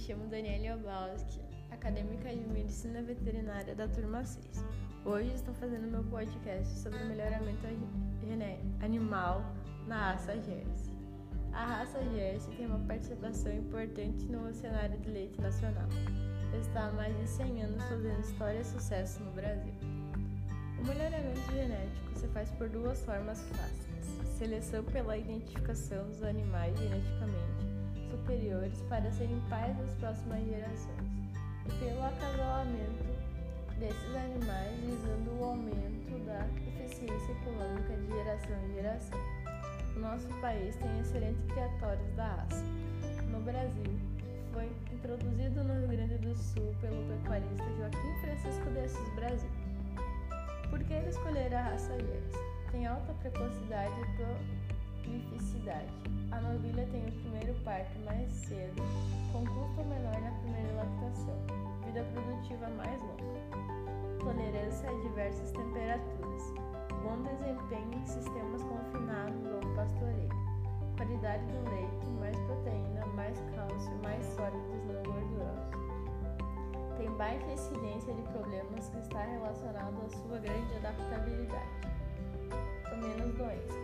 chamo Daniela Obalski, acadêmica de Medicina Veterinária da Turma 6. Hoje estou fazendo meu podcast sobre o melhoramento animal na raça Jersey. A raça Jersey tem uma participação importante no cenário de leite nacional. Está há mais de 100 anos fazendo história e sucesso no Brasil. O melhoramento genético se faz por duas formas clássicas: seleção pela identificação dos animais geneticamente superiores para serem pais das próximas gerações, e pelo acasalamento desses animais visando o aumento da eficiência econômica de geração em geração. O nosso país tem excelentes criatórios da raça. No Brasil, foi introduzido no Rio Grande do Sul pelo pecuarista Joaquim Francisco de Assis Brasil. Por que ele escolher a raça Jersey? Tem alta precocidade e prolificidade. A novilha tem o primeiro parto mais cedo, com custo menor na primeira lactação, vida produtiva mais longa, tolerância a diversas temperaturas, bom desempenho em sistemas confinados ou pastoreio, qualidade do leite, mais proteína, mais cálcio, mais sólidos não gordurosos. Tem baixa incidência de problemas que está relacionado à sua grande adaptabilidade, com menos doenças.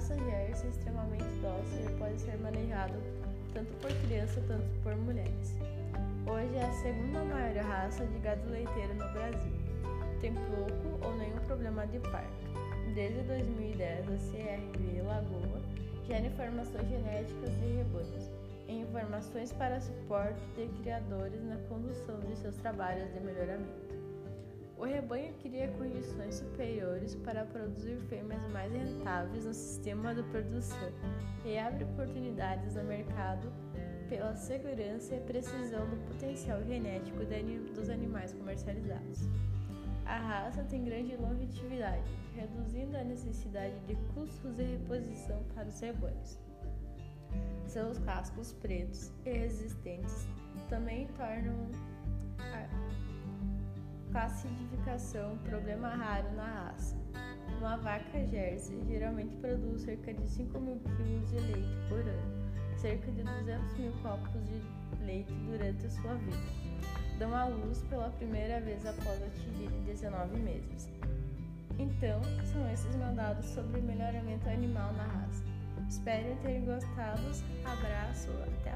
A raça Jersey é extremamente dócil e pode ser manejado tanto por criança quanto por mulheres. Hoje é a segunda maior raça de gado leiteiro no Brasil. Tem pouco ou nenhum problema de parto. Desde 2010, a CRV Lagoa gera informações genéticas de rebanhos e informações para suporte de criadores na condução de seus trabalhos de melhoramento. O rebanho cria condições superiores para produzir fêmeas mais rentáveis no sistema de produção e abre oportunidades no mercado pela segurança e precisão do potencial genético dos animais comercializados. A raça tem grande longevidade, reduzindo a necessidade de custos de reposição para os rebanhos. Seus cascos pretos e resistentes também tornam Classificação problema raro na raça. Uma vaca Jersey geralmente produz cerca de 5 mil kg de leite por ano, cerca de 200 mil copos de leite durante a sua vida. Dão à luz pela primeira vez após atingir 19 meses. Então, são esses meus dados sobre melhoramento animal na raça. Espero ter gostado. Abraço, até.